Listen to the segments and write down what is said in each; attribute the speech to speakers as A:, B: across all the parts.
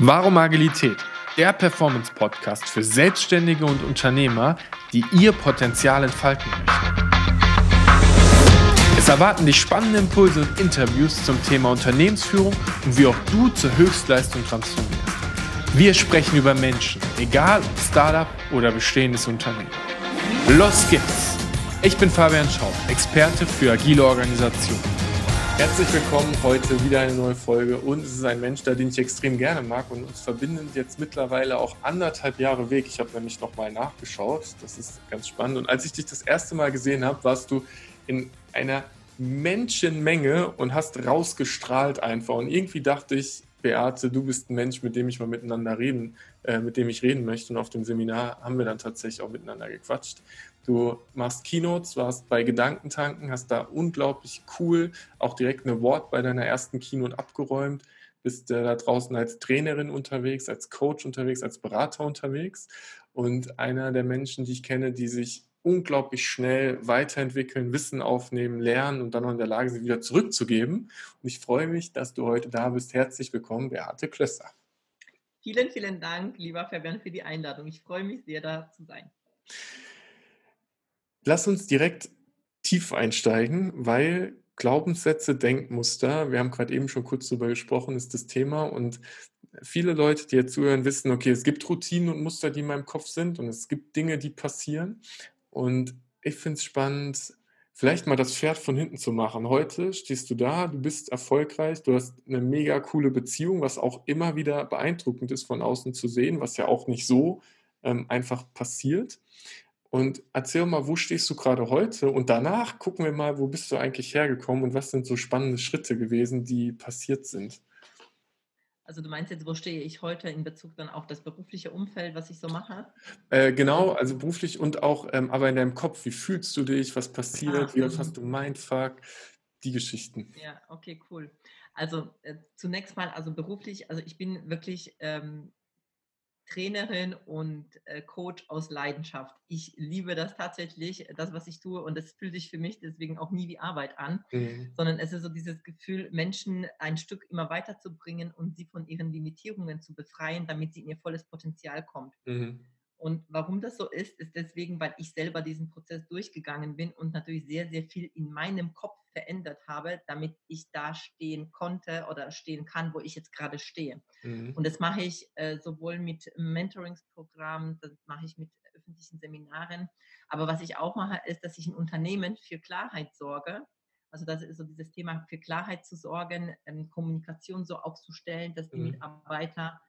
A: Warum Agilität? Der Performance-Podcast für Selbstständige und Unternehmer, die ihr Potenzial entfalten möchten. Es erwarten dich spannende Impulse und Interviews zum Thema Unternehmensführung und wie auch du zur Höchstleistung transformierst. Wir sprechen über Menschen, egal ob Startup oder bestehendes Unternehmen. Los geht's! Ich bin Fabian Schaub, Experte für agile Organisationen. Herzlich willkommen, heute wieder eine neue Folge. Und es ist ein Mensch, der den ich extrem gerne mag. Und uns verbinden jetzt mittlerweile auch anderthalb Jahre Weg. Ich habe nämlich nochmal nachgeschaut, das ist ganz spannend. Und als ich dich das erste Mal gesehen habe, warst du in einer Menschenmenge und hast rausgestrahlt einfach. Und irgendwie dachte ich, Beate, du bist ein Mensch, mit dem ich mal miteinander reden, äh, mit dem ich reden möchte. Und auf dem Seminar haben wir dann tatsächlich auch miteinander gequatscht. Du machst Keynotes, warst bei Gedankentanken, hast da unglaublich cool auch direkt eine Award bei deiner ersten Keynote abgeräumt, bist äh, da draußen als Trainerin unterwegs, als Coach unterwegs, als Berater unterwegs und einer der Menschen, die ich kenne, die sich unglaublich schnell weiterentwickeln, Wissen aufnehmen, lernen und dann noch in der Lage sind, wieder zurückzugeben. Und ich freue mich, dass du heute da bist. Herzlich willkommen, Beate Klösser.
B: Vielen, vielen Dank, lieber Fabian, für die Einladung. Ich freue mich sehr, da zu sein.
A: Lass uns direkt tief einsteigen, weil Glaubenssätze, Denkmuster, wir haben gerade eben schon kurz darüber gesprochen, ist das Thema und viele Leute, die jetzt zuhören, wissen, okay, es gibt Routinen und Muster, die in meinem Kopf sind und es gibt Dinge, die passieren und ich finde es spannend, vielleicht mal das Pferd von hinten zu machen. Heute stehst du da, du bist erfolgreich, du hast eine mega coole Beziehung, was auch immer wieder beeindruckend ist von außen zu sehen, was ja auch nicht so ähm, einfach passiert. Und erzähl mal, wo stehst du gerade heute? Und danach gucken wir mal, wo bist du eigentlich hergekommen und was sind so spannende Schritte gewesen, die passiert sind.
B: Also du meinst jetzt, wo stehe ich heute in Bezug dann auf das berufliche Umfeld, was ich so mache?
A: Äh, genau, also beruflich und auch, ähm, aber in deinem Kopf, wie fühlst du dich, was passiert, ah, wie oft hast du Mindfuck, die Geschichten.
B: Ja, okay, cool. Also äh, zunächst mal, also beruflich, also ich bin wirklich ähm, Trainerin und äh, Coach aus Leidenschaft. Ich liebe das tatsächlich, das, was ich tue, und es fühlt sich für mich deswegen auch nie wie Arbeit an, mhm. sondern es ist so dieses Gefühl, Menschen ein Stück immer weiterzubringen und sie von ihren Limitierungen zu befreien, damit sie in ihr volles Potenzial kommt. Mhm. Und warum das so ist, ist deswegen, weil ich selber diesen Prozess durchgegangen bin und natürlich sehr, sehr viel in meinem Kopf verändert habe, damit ich da stehen konnte oder stehen kann, wo ich jetzt gerade stehe. Mhm. Und das mache ich äh, sowohl mit Mentoringsprogrammen, das mache ich mit öffentlichen Seminaren. Aber was ich auch mache, ist, dass ich ein Unternehmen für Klarheit sorge. Also das ist so dieses Thema für Klarheit zu sorgen, ähm, Kommunikation so aufzustellen, dass die mhm. Mitarbeiter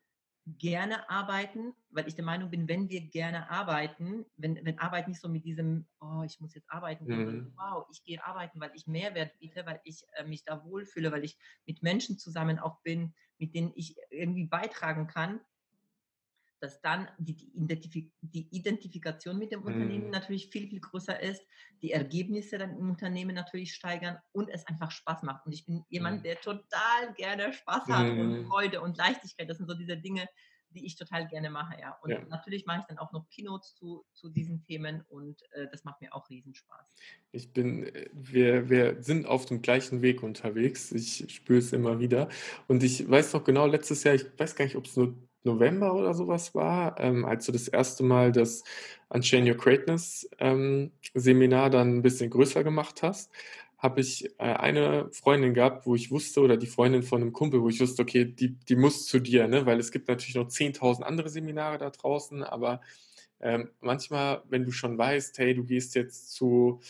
B: gerne arbeiten, weil ich der Meinung bin, wenn wir gerne arbeiten, wenn, wenn Arbeit nicht so mit diesem, oh, ich muss jetzt arbeiten, mhm. wow, ich gehe arbeiten, weil ich Mehrwert biete, weil ich äh, mich da wohlfühle, weil ich mit Menschen zusammen auch bin, mit denen ich irgendwie beitragen kann, dass dann die, die, Identifik die Identifikation mit dem mhm. Unternehmen natürlich viel, viel größer ist, die Ergebnisse dann im Unternehmen natürlich steigern und es einfach Spaß macht. Und ich bin jemand, mhm. der total gerne Spaß hat mhm. und Freude und Leichtigkeit. Das sind so diese Dinge, die ich total gerne mache, ja. Und ja. natürlich mache ich dann auch noch Keynotes zu, zu diesen Themen und äh, das macht mir auch Riesenspaß.
A: Ich bin, äh, wir, wir sind auf dem gleichen Weg unterwegs. Ich spüre es immer wieder. Und ich weiß noch genau, letztes Jahr, ich weiß gar nicht, ob es nur November oder sowas war, ähm, als du das erste Mal das Unchain Your Greatness ähm, Seminar dann ein bisschen größer gemacht hast, habe ich äh, eine Freundin gehabt, wo ich wusste, oder die Freundin von einem Kumpel, wo ich wusste, okay, die, die muss zu dir, ne? weil es gibt natürlich noch 10.000 andere Seminare da draußen, aber ähm, manchmal, wenn du schon weißt, hey, du gehst jetzt zu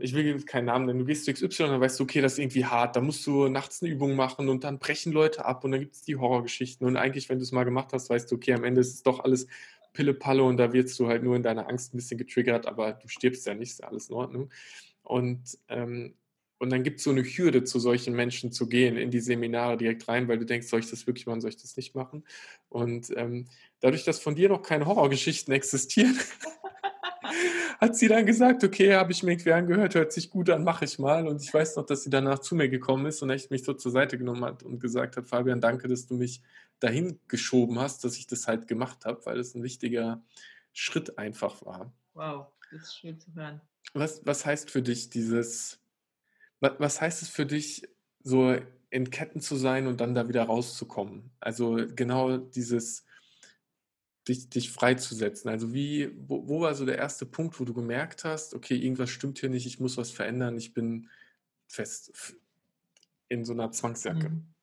A: ich will keinen Namen nennen, du gehst zu XY, dann weißt du, okay, das ist irgendwie hart, da musst du nachts eine Übung machen und dann brechen Leute ab und dann gibt es die Horrorgeschichten und eigentlich, wenn du es mal gemacht hast, weißt du, okay, am Ende ist es doch alles Pille-Palle und da wirst du halt nur in deiner Angst ein bisschen getriggert, aber du stirbst ja nicht, ist alles in Ordnung. Und, ähm, und dann gibt es so eine Hürde, zu solchen Menschen zu gehen, in die Seminare direkt rein, weil du denkst, soll ich das wirklich machen, soll ich das nicht machen? Und ähm, dadurch, dass von dir noch keine Horrorgeschichten existieren, hat sie dann gesagt, okay, habe ich mir irgendwie angehört, hört sich gut an, mache ich mal. Und ich weiß noch, dass sie danach zu mir gekommen ist und echt mich so zur Seite genommen hat und gesagt hat, Fabian, danke, dass du mich dahin geschoben hast, dass ich das halt gemacht habe, weil es ein wichtiger Schritt einfach war.
B: Wow, das ist schön zu hören.
A: Was, was heißt für dich dieses, was, was heißt es für dich, so in Ketten zu sein und dann da wieder rauszukommen. Also genau dieses dich, dich freizusetzen. Also wie, wo, wo war so der erste Punkt, wo du gemerkt hast, okay, irgendwas stimmt hier nicht, ich muss was verändern, ich bin fest in so einer Zwangsjacke. Mhm.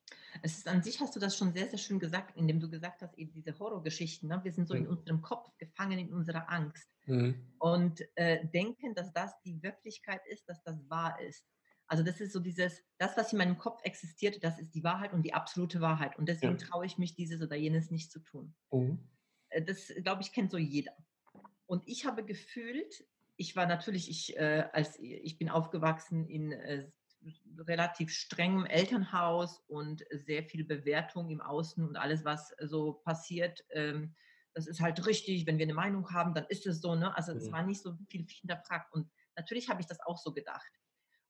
B: Es ist an sich, hast du das schon sehr, sehr schön gesagt, indem du gesagt hast, eben diese Horrorgeschichten. Ne? Wir sind so mhm. in unserem Kopf gefangen, in unserer Angst. Mhm. Und äh, denken, dass das die Wirklichkeit ist, dass das wahr ist. Also das ist so dieses, das, was in meinem Kopf existiert, das ist die Wahrheit und die absolute Wahrheit. Und deswegen ja. traue ich mich, dieses oder jenes nicht zu tun. Mhm. Äh, das, glaube ich, kennt so jeder. Und ich habe gefühlt, ich war natürlich, ich, äh, als ich bin aufgewachsen in äh, relativ strengem Elternhaus und sehr viel Bewertung im Außen und alles, was so passiert. Ähm, das ist halt richtig, wenn wir eine Meinung haben, dann ist es so. Ne? Also es mhm. war nicht so viel hinterfragt. Und natürlich habe ich das auch so gedacht.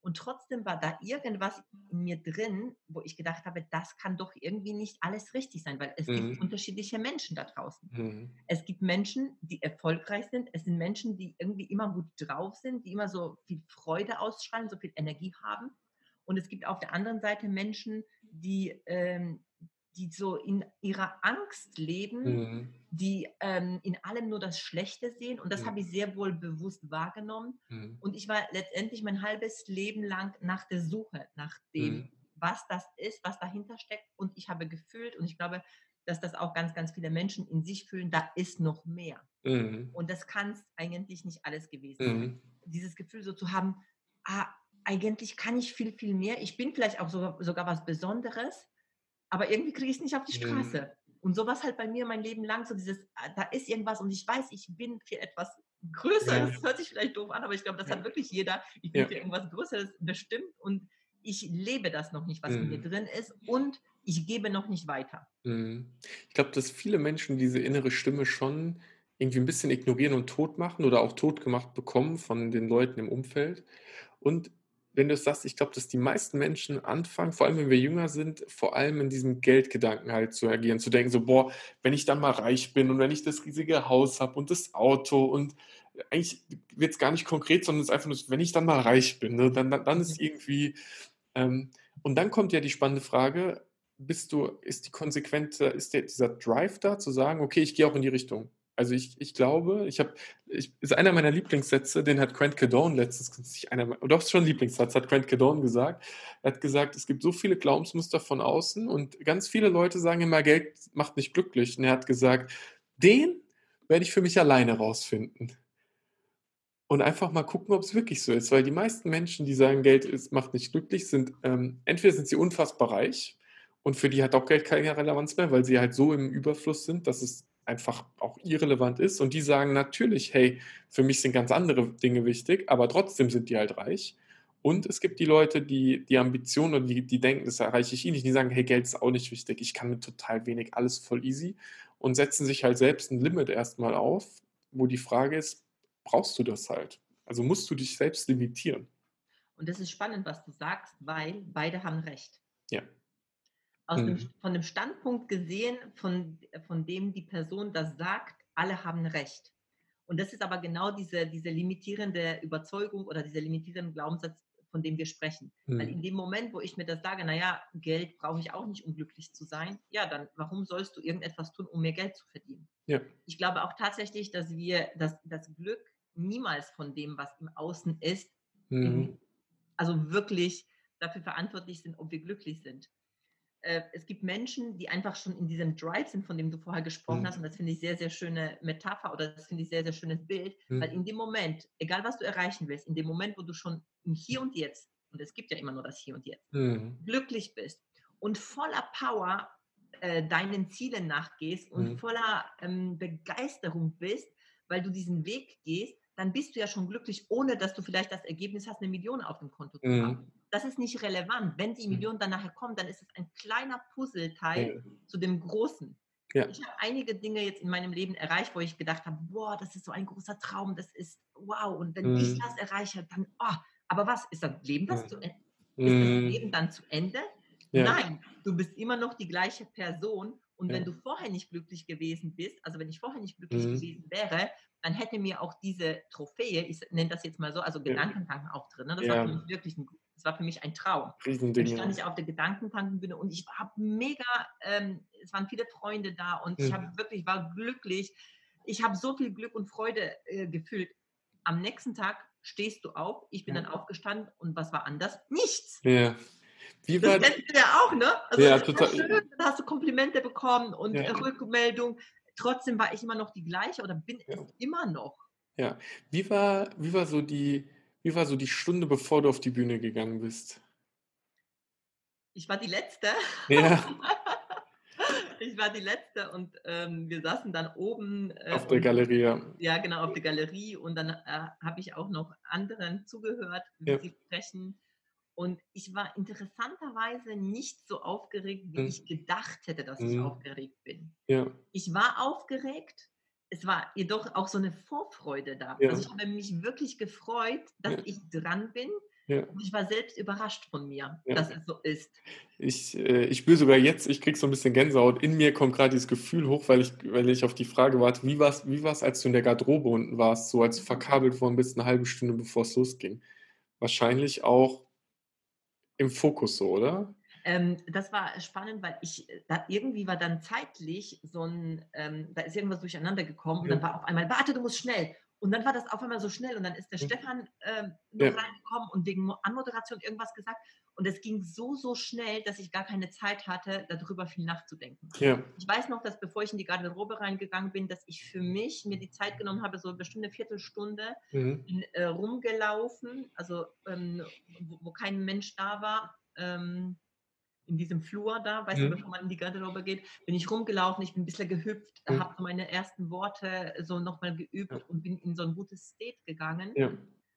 B: Und trotzdem war da irgendwas in mir drin, wo ich gedacht habe, das kann doch irgendwie nicht alles richtig sein, weil es mhm. gibt unterschiedliche Menschen da draußen. Mhm. Es gibt Menschen, die erfolgreich sind. Es sind Menschen, die irgendwie immer gut drauf sind, die immer so viel Freude ausstrahlen, so viel Energie haben. Und es gibt auf der anderen Seite Menschen, die ähm, die so in ihrer Angst leben, mhm. die ähm, in allem nur das Schlechte sehen. Und das mhm. habe ich sehr wohl bewusst wahrgenommen. Mhm. Und ich war letztendlich mein halbes Leben lang nach der Suche, nach dem, mhm. was das ist, was dahinter steckt. Und ich habe gefühlt, und ich glaube, dass das auch ganz, ganz viele Menschen in sich fühlen, da ist noch mehr. Mhm. Und das kann es eigentlich nicht alles gewesen sein. Mhm. Dieses Gefühl so zu haben, ah, eigentlich kann ich viel, viel mehr. Ich bin vielleicht auch sogar, sogar was Besonderes aber irgendwie kriege ich es nicht auf die Straße. Mhm. Und sowas halt bei mir mein Leben lang, so dieses, ah, da ist irgendwas und ich weiß, ich bin für etwas Größeres. Ja. Das hört sich vielleicht doof an, aber ich glaube, das ja. hat wirklich jeder. Ich bin ja. für irgendwas Größeres bestimmt und ich lebe das noch nicht, was mhm. in mir mhm. drin ist und ich gebe noch nicht weiter.
A: Mhm. Ich glaube, dass viele Menschen diese innere Stimme schon irgendwie ein bisschen ignorieren und tot machen oder auch tot gemacht bekommen von den Leuten im Umfeld. Und wenn du es sagst, ich glaube, dass die meisten Menschen anfangen, vor allem wenn wir jünger sind, vor allem in diesem Geldgedanken halt zu agieren, zu denken, so, boah, wenn ich dann mal reich bin und wenn ich das riesige Haus habe und das Auto und eigentlich wird es gar nicht konkret, sondern es ist einfach nur, wenn ich dann mal reich bin, ne, dann, dann, dann ist mhm. irgendwie, ähm, und dann kommt ja die spannende Frage, bist du, ist die konsequente, ist der, dieser Drive da, zu sagen, okay, ich gehe auch in die Richtung. Also ich, ich glaube, ich habe, ist einer meiner Lieblingssätze, den hat Grant Cardone letztens, einer, doch schon Lieblingssatz, hat Grant Cardone gesagt. Er hat gesagt, es gibt so viele Glaubensmuster von außen und ganz viele Leute sagen immer, Geld macht nicht glücklich. Und er hat gesagt, den werde ich für mich alleine rausfinden. Und einfach mal gucken, ob es wirklich so ist. Weil die meisten Menschen, die sagen, Geld ist, macht nicht glücklich, sind ähm, entweder sind sie unfassbar reich und für die hat auch Geld keine Relevanz mehr, weil sie halt so im Überfluss sind, dass es einfach auch irrelevant ist. Und die sagen natürlich, hey, für mich sind ganz andere Dinge wichtig, aber trotzdem sind die halt reich. Und es gibt die Leute, die die Ambitionen oder die, die denken, das erreiche ich eh nicht, die sagen, hey, Geld ist auch nicht wichtig, ich kann mit total wenig, alles voll easy und setzen sich halt selbst ein Limit erstmal auf, wo die Frage ist, brauchst du das halt? Also musst du dich selbst limitieren.
B: Und das ist spannend, was du sagst, weil beide haben recht.
A: Ja
B: aus mhm. dem, von dem Standpunkt gesehen, von, von dem die Person das sagt, alle haben Recht. Und das ist aber genau diese, diese limitierende Überzeugung oder dieser limitierende Glaubenssatz, von dem wir sprechen. Mhm. Weil in dem Moment, wo ich mir das sage, naja, Geld brauche ich auch nicht, um glücklich zu sein, ja, dann warum sollst du irgendetwas tun, um mehr Geld zu verdienen? Ja. Ich glaube auch tatsächlich, dass wir das, das Glück niemals von dem, was im Außen ist, mhm. in, also wirklich dafür verantwortlich sind, ob wir glücklich sind. Äh, es gibt Menschen, die einfach schon in diesem Drive sind, von dem du vorher gesprochen mhm. hast. Und das finde ich sehr, sehr schöne Metapher oder das finde ich sehr, sehr schönes Bild. Mhm. Weil in dem Moment, egal was du erreichen willst, in dem Moment, wo du schon im Hier und Jetzt, und es gibt ja immer nur das Hier und Jetzt, mhm. glücklich bist und voller Power äh, deinen Zielen nachgehst und mhm. voller ähm, Begeisterung bist, weil du diesen Weg gehst, dann bist du ja schon glücklich, ohne dass du vielleicht das Ergebnis hast, eine Million auf dem Konto zu haben. Mhm das ist nicht relevant. Wenn die mhm. Million dann nachher kommt, dann ist es ein kleiner Puzzleteil ja. zu dem großen. Ja. Ich habe einige Dinge jetzt in meinem Leben erreicht, wo ich gedacht habe, boah, das ist so ein großer Traum, das ist wow. Und wenn mhm. ich das erreiche, dann, oh, aber was, ist das Leben das, ja. zu, ist das mhm. Leben dann zu Ende? Nein, du bist immer noch die gleiche Person. Und wenn du vorher nicht glücklich gewesen bist, also wenn ich vorher nicht glücklich mhm. gewesen wäre, dann hätte mir auch diese Trophäe, ich nenne das jetzt mal so, also Gedankentanken auch drin, ne? das war für mich wirklich ein Das war für mich ein Traum.
A: Riesending.
B: Dann stand ich auf der Gedankentankenbühne und ich habe mega, ähm, es waren viele Freunde da und ich
A: Mhm.
B: habe wirklich, war glücklich. Ich habe so viel Glück und Freude äh, gefühlt. Am nächsten Tag stehst du auf, ich bin
A: Ja.
B: dann aufgestanden und was war anders? Nichts.
A: Ja. Wie
B: Das
A: war
B: kennst du ja auch, ne? Also
A: Ja,
B: das
A: total.
B: schön, dann hast du Komplimente bekommen und
A: Ja.
B: Rückmeldung. Trotzdem war ich immer noch die gleiche oder bin
A: Ja.
B: es immer noch.
A: Ja. Wie war, wie war so die, wie war so die Stunde, bevor du auf die Bühne gegangen bist?
B: Ich war die Letzte.
A: Ja.
B: ich war die Letzte und ähm, wir saßen dann oben. Äh,
A: Auf der Galerie. ja.
B: Ja, genau, auf der Galerie. Und dann äh, habe ich auch noch anderen zugehört, wie
A: Ja.
B: sie sprechen. Und ich war interessanterweise nicht so aufgeregt, wie
A: Mhm.
B: ich gedacht hätte, dass ich
A: Mhm.
B: aufgeregt bin.
A: Ja.
B: Ich war aufgeregt. Es war jedoch auch so eine Vorfreude da.
A: Ja.
B: Also ich habe mich wirklich gefreut, dass
A: Ja.
B: ich dran bin.
A: Ja.
B: Und ich war selbst überrascht von mir, dass es so ist.
A: Ich, äh, ich spüre sogar jetzt, ich krieg so ein bisschen Gänsehaut. In mir kommt gerade dieses Gefühl hoch, weil ich, weil ich auf die Frage warte, wie war es, wie war's, als du in der Garderobe unten warst, so als du verkabelt worden bist, eine halbe Stunde bevor es losging? Wahrscheinlich auch im Fokus so, oder?
B: Ähm, das war spannend, weil ich, äh, da irgendwie war dann zeitlich so ein, ähm, da ist irgendwas durcheinander gekommen und
A: Ja.
B: dann war auf einmal, warte, du musst schnell. Und dann war das auf einmal so schnell und dann ist der
A: Ja.
B: Stefan ähm, noch
A: Ja.
B: reingekommen und wegen Mo- Anmoderation irgendwas gesagt. Und es ging so, so schnell, dass ich gar keine Zeit hatte, darüber viel nachzudenken.
A: Ja,
B: Ich weiß noch, dass bevor ich in die Garderobe reingegangen bin, dass ich für mich mir die Zeit genommen habe, so eine bestimmte Viertelstunde,
A: mhm.
B: bin äh, rumgelaufen, also ähm, wo, wo kein Mensch da war, ähm, in diesem Flur da, weißt
A: Mhm.
B: du, bevor man in die Garderobe geht, bin ich rumgelaufen, ich bin ein bisschen gehüpft,
A: Mhm.
B: habe so meine ersten Worte so nochmal geübt
A: Ja.
B: und bin in so ein gutes State gegangen,
A: ja,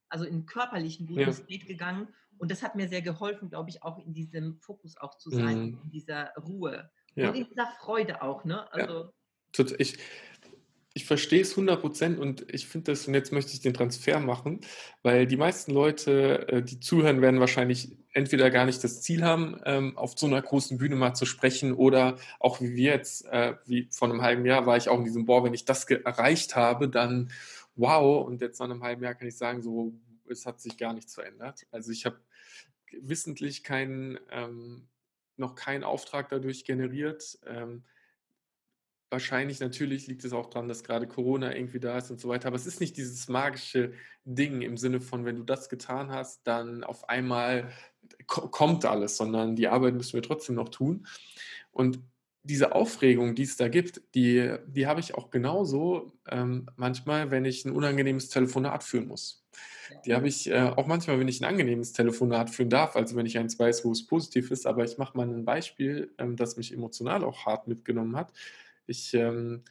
B: also in körperlichen guten
A: Ja.
B: State gegangen. Und das hat mir sehr geholfen, glaube ich, auch in diesem Fokus auch zu sein,
A: Mhm.
B: in dieser Ruhe und in dieser Freude auch, ne? Also
A: Ich, ich verstehe es 100% und ich finde das, und jetzt möchte ich den Transfer machen, weil die meisten Leute, äh, die zuhören, werden wahrscheinlich entweder gar nicht das Ziel haben, ähm, auf so einer großen Bühne mal zu sprechen oder auch wie wir jetzt, äh, wie vor einem halben Jahr war ich auch in diesem, boah, wenn ich das erreicht habe, dann wow, und jetzt nach einem halben Jahr kann ich sagen, so, es hat sich gar nichts verändert. Also ich habe wissentlich keinen, ähm, noch keinen Auftrag dadurch generiert. Wahrscheinlich natürlich liegt es auch daran, dass gerade Corona irgendwie da ist und so weiter. Aber es ist nicht dieses magische Ding im Sinne von, wenn du das getan hast, dann auf einmal ko- kommt alles, sondern die Arbeit müssen wir trotzdem noch tun. Und diese Aufregung, die es da gibt, die, die habe ich auch genauso ähm, manchmal, wenn ich ein unangenehmes Telefonat führen muss. Die habe ich äh, auch manchmal, wenn ich ein angenehmes Telefonat führen darf, also wenn ich eins weiß, wo es positiv ist. Aber ich mache mal ein Beispiel, ähm, das mich emotional auch hart mitgenommen hat. Ich ähm,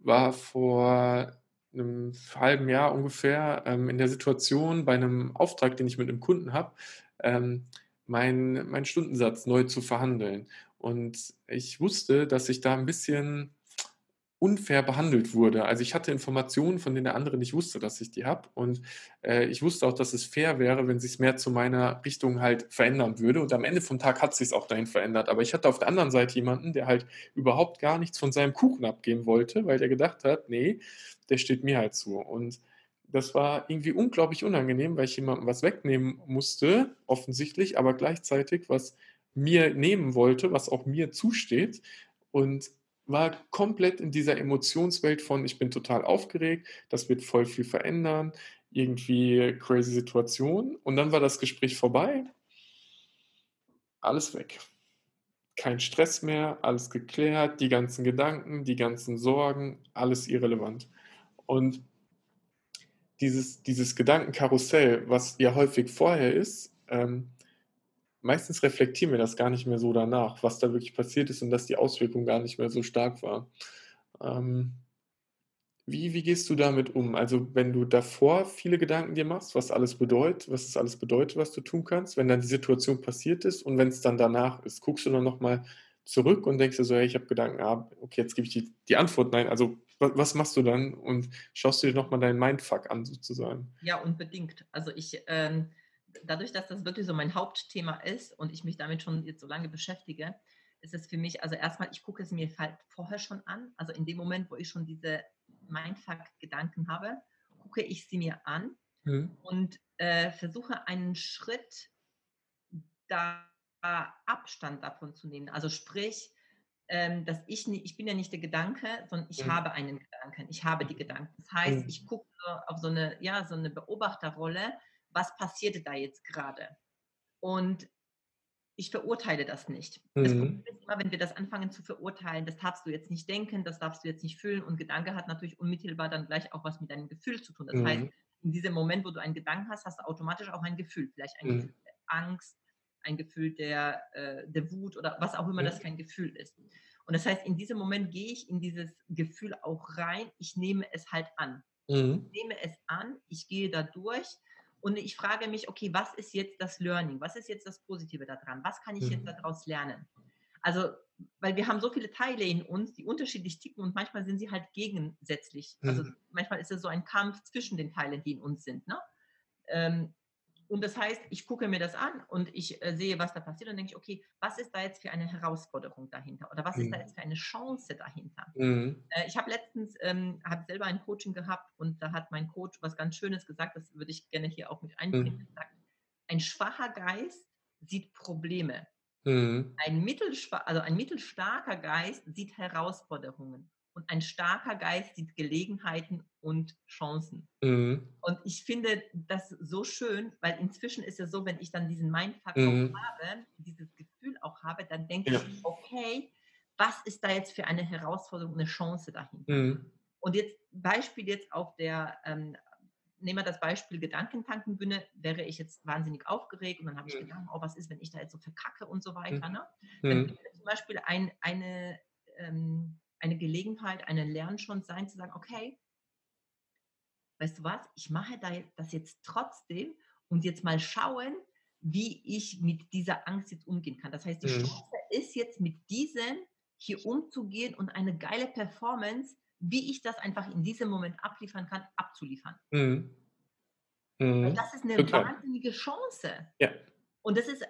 A: war vor einem halben Jahr ungefähr ähm, in der Situation, bei einem Auftrag, den ich mit einem Kunden habe, ähm, meinen mein Stundensatz neu zu verhandeln. Und ich wusste, dass ich da ein bisschen unfair behandelt wurde. Also ich hatte Informationen, von denen der andere nicht wusste, dass ich die habe. Und äh, ich wusste auch, dass es fair wäre, wenn sich es mehr zu meiner Richtung halt verändern würde. Und am Ende vom Tag hat sich es auch dahin verändert. Aber ich hatte auf der anderen Seite jemanden, der halt überhaupt gar nichts von seinem Kuchen abgeben wollte, weil der gedacht hat, nee, der steht mir halt zu. Und das war irgendwie unglaublich unangenehm, weil ich jemandem was wegnehmen musste, offensichtlich, aber gleichzeitig was mir nehmen wollte, was auch mir zusteht. Und war komplett in dieser Emotionswelt von, ich bin total aufgeregt, das wird voll viel verändern, irgendwie crazy Situation. Und dann war das Gespräch vorbei, alles weg. Kein Stress mehr, alles geklärt, die ganzen Gedanken, die ganzen Sorgen, alles irrelevant. Und dieses, dieses Gedankenkarussell, was ja häufig vorher ist, ähm, meistens reflektieren wir das gar nicht mehr so danach, was da wirklich passiert ist und dass die Auswirkung gar nicht mehr so stark war. Ähm, wie, wie gehst du damit um? Also, wenn du davor viele Gedanken dir machst, was alles bedeutet, was es alles bedeutet, was du tun kannst, wenn dann die Situation passiert ist und wenn es dann danach ist, guckst du dann nochmal zurück und denkst dir so, hey, ich habe Gedanken, ah, okay, jetzt gebe ich die, die Antwort, nein. Also, was, machst du dann und schaust du dir nochmal deinen Mindfuck an, sozusagen?
B: Ja, unbedingt. Also ich, ähm, dadurch, dass das wirklich so mein Hauptthema ist und ich mich damit schon jetzt so lange beschäftige, ist es für mich, also erstmal, ich gucke es mir halt vorher schon an. Also in dem Moment, wo ich schon diese Mindfuck-Gedanken habe, gucke ich sie mir an
A: Mhm.
B: und äh, versuche einen Schritt da Abstand davon zu nehmen. Also sprich, ähm, dass ich nicht, ich bin ja nicht der Gedanke, sondern ich mhm. habe einen Gedanken. Ich habe die Gedanken. Das heißt, mhm. ich gucke auf so eine, ja, so eine Beobachterrolle, was passierte da jetzt gerade? Und ich verurteile das nicht. Mhm. Das Problem ist immer, wenn wir das anfangen zu verurteilen, das darfst du jetzt nicht denken, das darfst du jetzt nicht fühlen. Und Gedanke hat natürlich unmittelbar dann gleich auch was mit deinem Gefühl zu tun. Das mhm. heißt, in diesem Moment, wo du einen Gedanken hast, hast du automatisch auch ein Gefühl. Vielleicht ein mhm. Gefühl der Angst, ein Gefühl der, äh, der Wut oder was auch immer das kein Gefühl ist. Und das heißt, in diesem Moment gehe ich in dieses Gefühl auch rein. Ich nehme es halt an. Mhm. Ich nehme es an, ich gehe da durch und ich frage mich, okay, was ist jetzt das Learning? Was ist jetzt das Positive daran? Was kann ich jetzt mhm. daraus lernen? Also, weil wir haben so viele Teile in uns, die unterschiedlich ticken und manchmal sind sie halt gegensätzlich. Also mhm. manchmal ist es so ein Kampf zwischen den Teilen, die in uns sind. Ne? Ähm, und das heißt, ich gucke mir das an und ich äh, sehe, was da passiert und denke ich, okay, was ist da jetzt für eine Herausforderung dahinter oder was mhm. ist da mhm. jetzt für eine Chance dahinter? Mhm. Äh, ich habe letztens, ähm, habe selber ein Coaching gehabt und da hat mein Coach was ganz Schönes gesagt, das würde ich gerne hier auch mit einbringen. Mhm. Sagt, ein schwacher Geist sieht Probleme. Mhm. Ein, also ein mittelstarker Geist sieht Herausforderungen und ein starker Geist sieht Gelegenheiten und Chancen. Mhm. Und ich finde das so schön, weil inzwischen ist es so, wenn ich dann diesen Mindfuck mhm. habe, dieses Gefühl auch habe, dann denke ja. ich, okay, was ist da jetzt für eine Herausforderung, eine Chance dahinter? Mhm. Und jetzt Beispiel jetzt auf der, ähm, nehmen wir das Beispiel Gedankentankenbühne, wäre ich jetzt wahnsinnig aufgeregt und dann habe ich mhm. gedacht, oh, was ist, wenn ich da jetzt so verkacke und so weiter. Mhm. Ne? Dann mhm. zum Beispiel ein, eine ähm, eine Gelegenheit, eine Lernchance sein, zu sagen, okay, weißt du was, ich mache das jetzt trotzdem und jetzt mal schauen, wie ich mit dieser Angst jetzt umgehen kann. Das heißt, die mhm. Chance ist jetzt mit diesem hier umzugehen und eine geile Performance, wie ich das einfach in diesem Moment abliefern kann, abzuliefern. Mhm. Mhm. Das ist eine Total. wahnsinnige Chance. Ja. Und das ist, äh,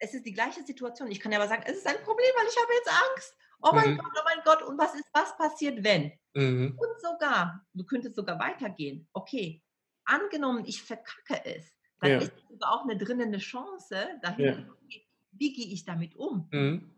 B: es ist die gleiche Situation. Ich kann ja aber sagen, es ist ein Problem, weil ich habe jetzt Angst. Oh mein mhm. Gott, oh mein Gott, und was ist, was passiert, wenn? Mhm. Und sogar, du könntest sogar weitergehen. Okay, angenommen, ich verkacke es, dann ja. ist sogar auch eine eine Chance dahin, ja. wie gehe ich damit um? Mhm.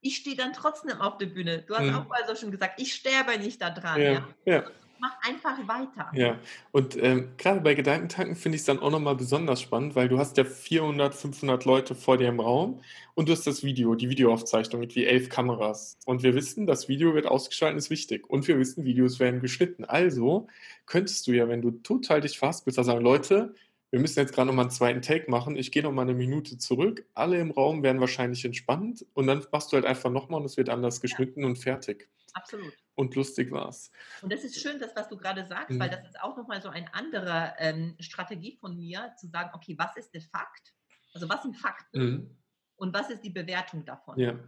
B: Ich stehe dann trotzdem auf der Bühne. Du hast mhm. auch mal so schon gesagt, ich sterbe nicht da dran. Ja. ja mach einfach weiter.
A: Ja, und ähm, gerade bei Gedankentanken finde ich es dann auch nochmal besonders spannend, weil du hast ja 400, 500 Leute vor dir im Raum und du hast das Video, die Videoaufzeichnung mit wie elf Kameras. Und wir wissen, das Video wird ausgeschaltet, ist wichtig. Und wir wissen, Videos werden geschnitten. Also könntest du ja, wenn du total dich bist, sagen, Leute, wir müssen jetzt gerade nochmal einen zweiten Take machen. Ich gehe nochmal eine Minute zurück. Alle im Raum werden wahrscheinlich entspannt und dann machst du halt einfach nochmal und es wird anders geschnitten ja. und fertig.
B: Absolut.
A: Und lustig war's.
B: Und das ist schön, das, was du gerade sagst, mhm. weil das ist auch nochmal so eine andere ähm, Strategie von mir, zu sagen, okay, was ist der Fakt? Also was sind Fakten mhm. und was ist die Bewertung davon? Ja.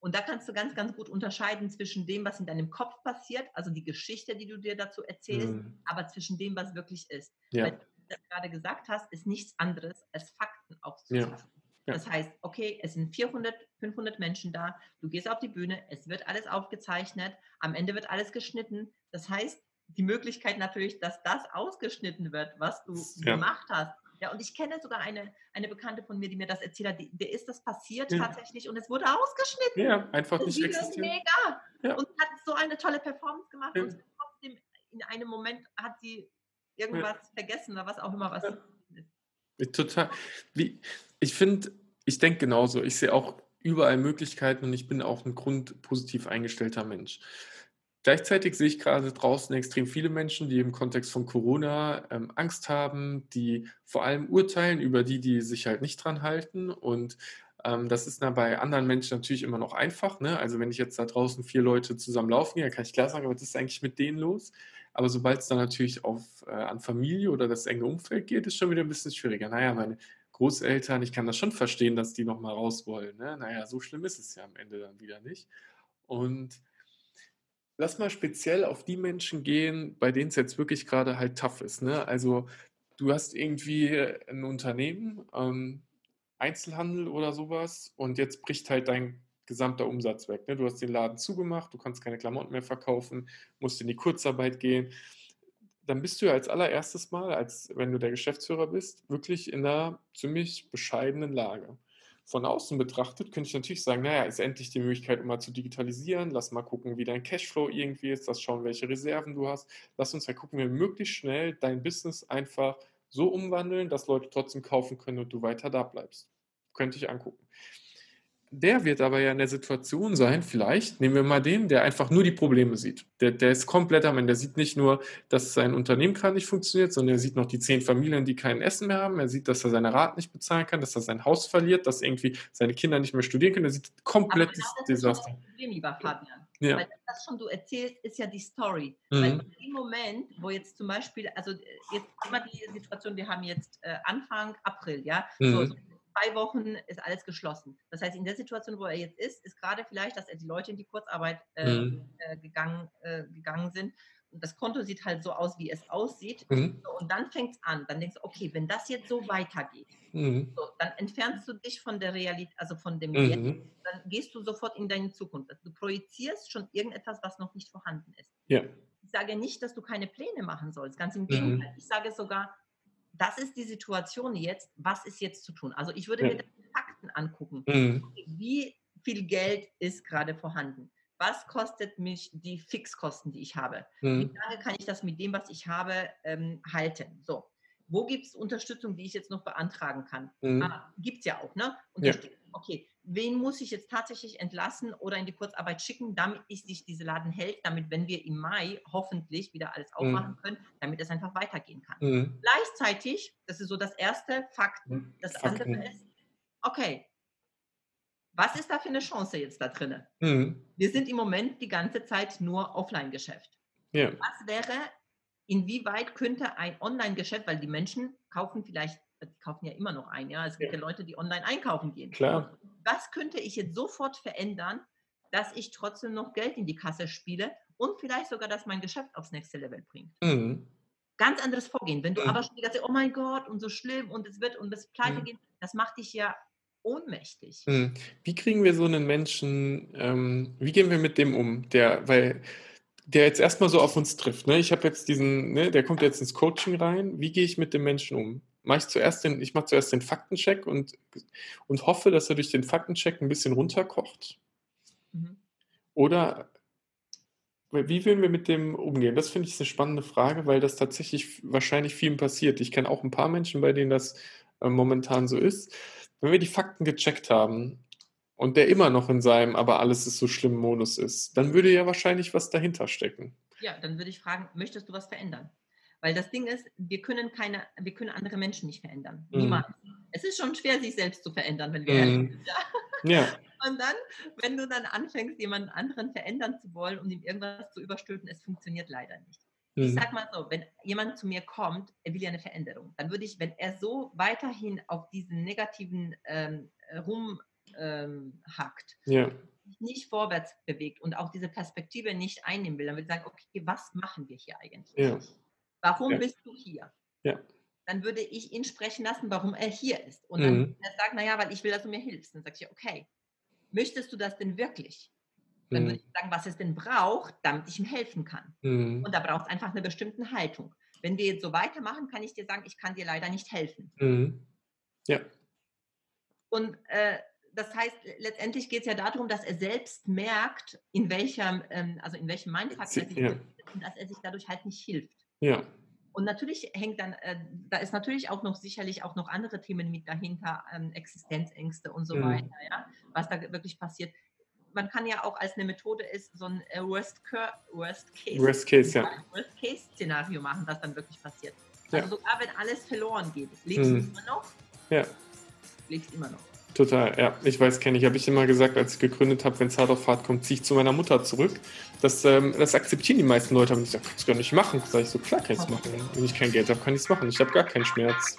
B: Und da kannst du ganz, ganz gut unterscheiden zwischen dem, was in deinem Kopf passiert, also die Geschichte, die du dir dazu erzählst, mhm. aber zwischen dem, was wirklich ist. Ja. Weil du das gerade gesagt hast, ist nichts anderes als Fakten aufzuzeigen. Ja. Ja. Das heißt, okay, es sind 400, 500 Menschen da, du gehst auf die Bühne, es wird alles aufgezeichnet, am Ende wird alles geschnitten. Das heißt, die Möglichkeit natürlich, dass das ausgeschnitten wird, was du ja. gemacht hast. Ja, und ich kenne sogar eine, eine Bekannte von mir, die mir das erzählt hat, die, der ist das passiert ja. tatsächlich und es wurde ausgeschnitten.
A: Ja, einfach nicht existiert.
B: Mega. Ja. Und hat so eine tolle Performance gemacht und trotzdem in einem Moment hat sie irgendwas vergessen oder was auch immer was
A: Total. Wie, ich finde, ich denke genauso. Ich sehe auch überall Möglichkeiten und ich bin auch ein grundpositiv eingestellter Mensch. Gleichzeitig sehe ich gerade draußen extrem viele Menschen, die im Kontext von Corona ähm, Angst haben, die vor allem urteilen über die, die sich halt nicht dran halten. Und ähm, das ist dann bei anderen Menschen natürlich immer noch einfach. Ne? Also wenn ich jetzt da draußen vier Leute zusammen laufen gehe, dann kann ich klar sagen, was ist eigentlich mit denen los? Aber sobald es dann natürlich auf, äh, an Familie oder das enge Umfeld geht, ist schon wieder ein bisschen schwieriger. Naja, meine Großeltern, ich kann das schon verstehen, dass die nochmal raus wollen. Ne? Naja, so schlimm ist es ja am Ende dann wieder nicht. Und lass mal speziell auf die Menschen gehen, bei denen es jetzt wirklich gerade halt tough ist. Ne? Also du hast irgendwie ein Unternehmen, ähm, Einzelhandel oder sowas und jetzt bricht halt dein gesamter Umsatz weg. Ne? Du hast den Laden zugemacht, du kannst keine Klamotten mehr verkaufen, musst in die Kurzarbeit gehen. Dann bist du ja als allererstes Mal, als wenn du der Geschäftsführer bist, wirklich in einer ziemlich bescheidenen Lage. von außen betrachtet, könnte ich natürlich sagen, naja, ist endlich die Möglichkeit, um mal zu digitalisieren. Lass mal gucken, wie dein Cashflow irgendwie ist. Lass schauen, welche Reserven du hast. Lass uns mal gucken, wie wir möglichst schnell dein Business einfach so umwandeln, dass Leute trotzdem kaufen können und du weiter da bleibst. Könnte ich angucken. Der wird aber ja in der Situation sein, vielleicht, nehmen wir mal den, der einfach nur die Probleme sieht. Der, der ist komplett am Ende. Der sieht nicht nur, dass sein Unternehmen gerade nicht funktioniert, sondern er sieht noch die zehn Familien, die kein Essen mehr haben. Er sieht, dass er seine Rat nicht bezahlen kann, dass er sein Haus verliert, dass irgendwie seine Kinder nicht mehr studieren können. Er sieht komplett
B: genau
A: das Desaster.
B: Das Problem, lieber Fabian.
A: Ja.
B: Weil das schon du erzählst, ist ja die Story.
A: Mhm.
B: Weil in dem Moment, wo jetzt zum Beispiel, also äh, jetzt immer die Situation, wir haben jetzt äh, Anfang April, ja, so,
A: Mhm.
B: so zwei Wochen ist alles geschlossen. Das heißt, in der Situation, wo er jetzt ist, ist gerade vielleicht, dass er die Leute in die Kurzarbeit äh,
A: Mhm.
B: äh, gegangen, äh, gegangen sind. Und das Konto sieht halt so aus, wie es aussieht.
A: Mhm.
B: So, und dann fängt es an. Dann denkst du, okay, wenn das jetzt so weitergeht,
A: Mhm.
B: so, dann entfernst du dich von der Realität, also von dem
A: Mhm.
B: Jetzt dann gehst du sofort in deine Zukunft. Also Du projizierst schon irgendetwas, was noch nicht vorhanden ist.
A: Ja.
B: Ich sage nicht, dass du keine Pläne machen sollst. Ganz im
A: Mhm.
B: Gegenteil. Ich sage sogar, das ist die Situation jetzt. Was ist jetzt zu tun? Also ich würde
A: Ja.
B: mir die Fakten angucken.
A: Mhm.
B: Wie viel Geld ist gerade vorhanden? Was kostet mich die Fixkosten, die ich habe? Wie
A: Mhm.
B: lange kann ich das mit dem, was ich habe, ähm, halten? So. Wo gibt es Unterstützung, die ich jetzt noch beantragen kann?
A: Mhm.
B: Ah, gibt es ja auch, ne? Unterstützung. Okay, wen muss ich jetzt tatsächlich entlassen oder in die Kurzarbeit schicken, damit ich sich diese Laden hält, damit, wenn wir im Mai hoffentlich wieder alles aufmachen können, damit es einfach weitergehen kann.
A: Mhm.
B: Gleichzeitig, das ist so das erste, Fakten. Das
A: Fakten.
B: andere ist, okay, was ist da für eine Chance jetzt da drin?
A: Mhm.
B: Wir sind im Moment die ganze Zeit nur Offline-Geschäft.
A: Ja.
B: Was wäre, inwieweit könnte ein Online-Geschäft, weil die Menschen kaufen vielleicht, die kaufen ja immer noch ein, ja, es gibt ja, Leute, die online einkaufen gehen.
A: Klar.
B: Was könnte ich jetzt sofort verändern, dass ich trotzdem noch Geld in die Kasse spiele und vielleicht sogar, dass mein Geschäft aufs nächste Level bringt?
A: Mhm.
B: Ganz anderes Vorgehen. Wenn du
A: Mhm.
B: aber schon die ganze Zeit, oh mein Gott, und so schlimm und es wird und es pleite
A: Mhm.
B: gehen, das macht dich ja ohnmächtig.
A: Mhm. Wie kriegen wir so einen Menschen, ähm, wie gehen wir mit dem um, der, weil der jetzt erstmal so auf uns trifft. Ne? Ich habe jetzt diesen, ne, der kommt jetzt ins Coaching rein. Wie gehe ich mit dem Menschen um? Mache ich zuerst den, ich mache zuerst den Faktencheck und, und hoffe, dass er durch den Faktencheck ein bisschen runterkocht.
B: Mhm.
A: Oder wie würden wir mit dem umgehen? Das finde ich eine spannende Frage, weil das tatsächlich wahrscheinlich vielen passiert. Ich kenne auch ein paar Menschen, bei denen das äh, momentan so ist. Wenn wir die Fakten gecheckt haben und der immer noch in seinem aber alles ist so schlimm Modus ist, dann würde ja wahrscheinlich was dahinter stecken.
B: Ja, dann würde ich fragen, möchtest du was verändern? Weil das Ding ist, wir können keine, wir können andere Menschen nicht verändern.
A: Mhm.
B: Niemals. Es ist schon schwer, sich selbst zu verändern, wenn wir
A: Mhm.
B: sind. Ja?
A: Ja,
B: Und dann, wenn du dann anfängst, jemanden anderen verändern zu wollen und ihm irgendwas zu überstülpen, es funktioniert leider nicht. Ich
A: mhm.
B: sag mal so, wenn jemand zu mir kommt, er will ja eine Veränderung, dann würde ich, wenn er so weiterhin auf diesen negativen ähm, rumhackt, ähm, hackt,
A: ja,
B: sich nicht vorwärts bewegt und auch diese Perspektive nicht einnehmen will, dann würde ich sagen, okay, was machen wir hier eigentlich?
A: ja,
B: Warum
A: Ja.
B: bist du hier?
A: Ja.
B: Dann würde ich ihn sprechen lassen, warum er hier ist. Und dann
A: Mhm.
B: er sagt, naja, weil ich will, dass du mir hilfst. Dann sage ich, okay, möchtest du das denn wirklich? Dann würde
A: mhm.
B: ich sagen, was es denn braucht, damit ich ihm helfen kann.
A: Mhm.
B: Und da braucht es einfach eine bestimmte Haltung. Wenn wir jetzt so weitermachen, kann ich dir sagen, ich kann dir leider nicht helfen.
A: Mhm. Ja,
B: Und äh, das heißt, letztendlich geht es ja darum, dass er selbst merkt, in welchem, ähm, also in welchem Mindfuck er sich
A: Ja.
B: befindet und dass er sich dadurch halt nicht hilft.
A: Ja,
B: Und natürlich hängt dann, äh, da ist natürlich auch noch sicherlich auch noch andere Themen mit dahinter, ähm, Existenzängste und so
A: Mhm.
B: weiter, ja, was da wirklich passiert. Man kann ja auch als eine Methode ist so ein äh, Worst, Worst Case
A: Worst Case, ja.
B: Worst Case Szenario machen, was dann wirklich passiert.
A: Ja.
B: Also sogar wenn alles verloren geht, lebst
A: Mhm.
B: du immer noch,
A: Ja,
B: lebst immer noch.
A: Total. Ja, ich weiß, kenne ich. Habe ich immer gesagt, als ich gegründet habe, wenn es hart auf hart kommt, ziehe ich zu meiner Mutter zurück. Das, ähm, das akzeptieren die meisten Leute. Aber ich sage, kannst du gar nicht machen. Sag ich so, klar kann ich es machen. Wenn ich kein Geld habe, kann ich es machen. Ich habe gar keinen Schmerz.